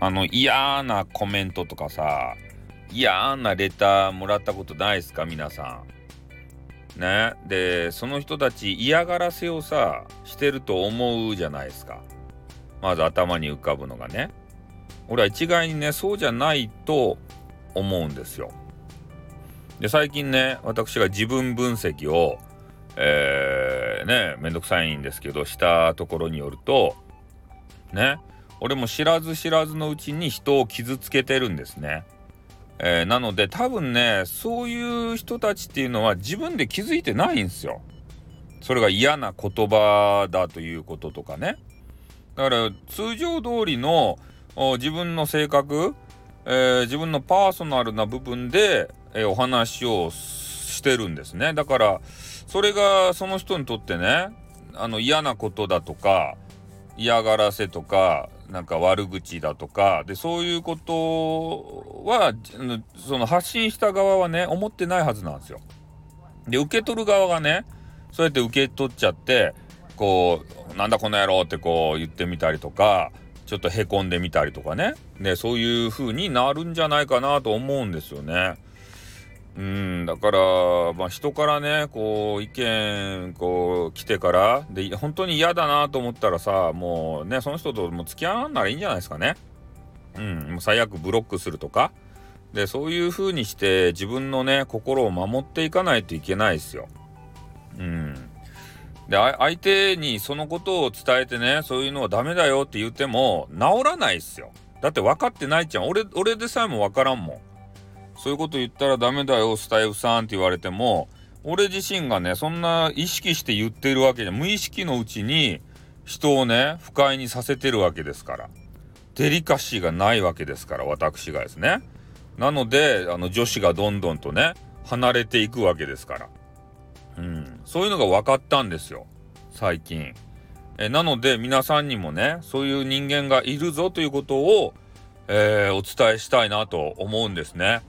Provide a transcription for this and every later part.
あの嫌なコメントとかさ嫌なレターもらったことないですか？皆さん。ね？でその人たち嫌がらせをさしてると思うじゃないですか。まず頭に浮かぶのがね。俺は一概にねそうじゃないと思うんですよ。で最近ね私が自分分析をえー、ねめんどくさいんですけどしたところによるとね？俺も知らず知らずのうちに人を傷つけてるんですね。えー、なので多分ねそういう人たちっていうのは自分で気づいてないんですよ。それが嫌な言葉だということとかね。だから通常通りの自分の性格、えー、自分のパーソナルな部分で、えー、お話をしてるんですね。だからそれがその人にとってねあの嫌なことだとか嫌がらせとかなんか悪口だとかでそういうことはその発信した側はね思ってないはずなんですよ。で受け取る側がねそうやって受け取っちゃってこうなんだこの野郎ってこう言ってみたりとかちょっとへこんでみたりとかねでそういう風になるんじゃないかなと思うんですよね。うんだからまあ人からねこう意見こう来てからで本当に嫌だなと思ったらさもうねその人ともう付き合わんならいいんじゃないですかね。うんもう最悪ブロックするとかでそういう風にして自分のね心を守っていかないといけないですよ。うんで相手にそのことを伝えてねそういうのはダメだよって言っても治らないっすよ。だって分かってないじゃん俺俺でさえも分からんもん。そういうこと言ったらダメだよスタイフさんって言われても俺自身がねそんな意識して言ってるわけじゃ無意識のうちに人をね不快にさせてるわけですから。デリカシーがないわけですから私がですね。なのであの女子がどんどんとね離れていくわけですから。うん。そういうのが分かったんですよ。最近。えなので皆さんにもねそういう人間がいるぞということを、えー、お伝えしたいなと思うんですね。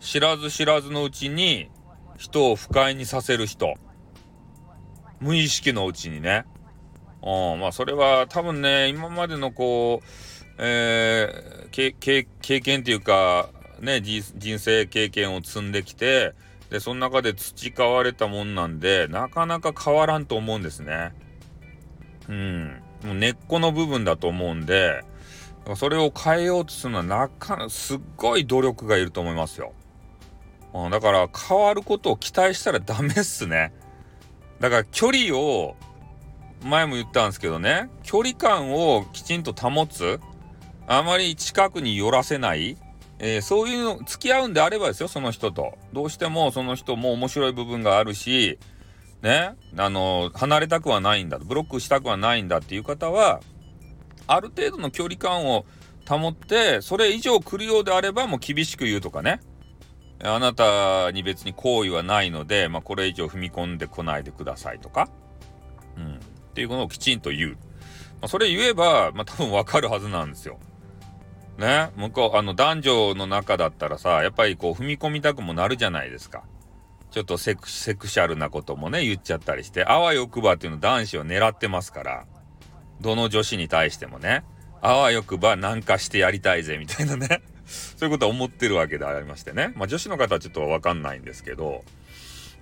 知らず知らずのうちに人を不快にさせる人無意識のうちにねうんまあそれは多分ね今までのこう、えー、経験っていうかね人生経験を積んできてでその中で培われたもんなんでなかなか変わらんと思うんですね。うん、もう根っこの部分だと思うんでそれを変えようとするのはなかすっごい努力がいると思いますよ。うん、だから変わることを期待したらダメっすね。だから距離を前も言ったんですけどね。距離感をきちんと保つ。あまり近くに寄らせない、えー、そういうの付き合うんであればですよその人と。どうしてもその人も面白い部分があるし。ね。あの離れたくはないんだブロックしたくはないんだっていう方はある程度の距離感を保ってそれ以上来るようであればもう厳しく言うとかね。あなたに別に好意はないので、まあ、これ以上踏み込んでこないでくださいとか、うん、っていうことをきちんと言う。まあ、それ言えば、まあ、多分わかるはずなんですよ。ね、向こう、あの、男女の中だったらさ、やっぱりこう、踏み込みたくもなるじゃないですか。ちょっとセクセクシャルなこともね、言っちゃったりして、あわよくばっていうの男子を狙ってますから、どの女子に対してもね、あわよくばなんかしてやりたいぜ、みたいなね。そういうことは思ってるわけでありましてね。まあ女子の方はちょっとわかんないんですけど、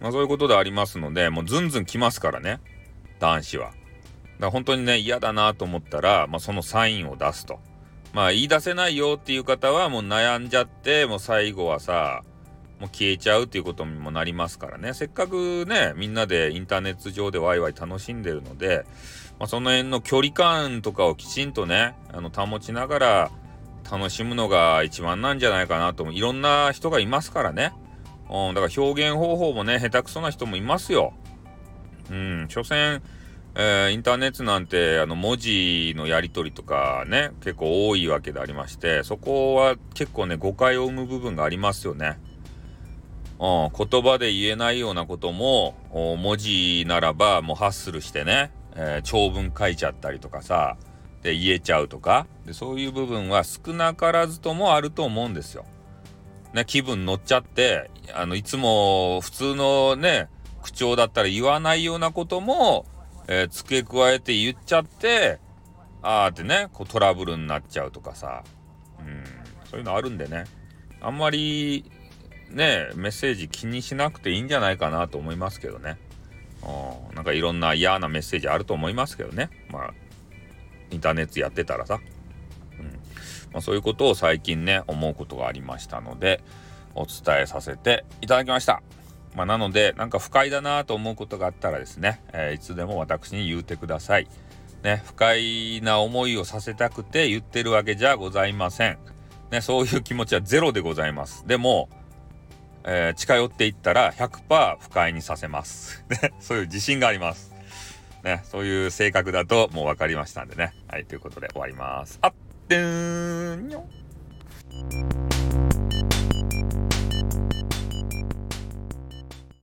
まあそういうことでありますので、もうズンズン来ますからね。男子は。だから本当にね、嫌だなと思ったら、まあそのサインを出すと。まあ言い出せないよっていう方はもう悩んじゃって、もう最後はさ、もう消えちゃうっていうことにもなりますからね。せっかくね、みんなでインターネット上でワイワイ楽しんでるので、まあ、その辺の距離感とかをきちんとね、あの保ちながら、楽しむのが一番なんじゃないかなといろんな人がいますからね。うん、だから表現方法もね、下手くそな人もいますよ。うん、所詮、えー、インターネットなんてあの文字のやり取りとかね、結構多いわけでありまして、そこは結構ね、誤解を生む部分がありますよね。うん、言葉で言えないようなことも、文字ならばもうハッスルしてね、えー、長文書いちゃったりとかさ、で言えちゃうとかでそういう部分は少なからずともあると思うんですよ。ね、気分乗っちゃってあのいつも普通のね口調だったら言わないようなことも、えー、付け加えて言っちゃってああってねこうトラブルになっちゃうとかさ。うんそういうのあるんでね。あんまりねメッセージ気にしなくていいんじゃないかなと思いますけどね。うんなんかいろんな嫌なメッセージあると思いますけどね。まあインターネットやってたらさ、うんまあ、そういうことを最近ね思うことがありましたのでお伝えさせていただきました。まあ、なのでなんか不快だなと思うことがあったらですね、えー、いつでも私に言うてください。ね、不快な思いをさせたくて言ってるわけじゃございません。ね、そういう気持ちはゼロでございます。でも、えー、近寄っていったら100%不快にさせます。ね、そういう自信があります。ね、そういう性格だともう分かりましたんでね。はい、ということで終わります。あってーんよ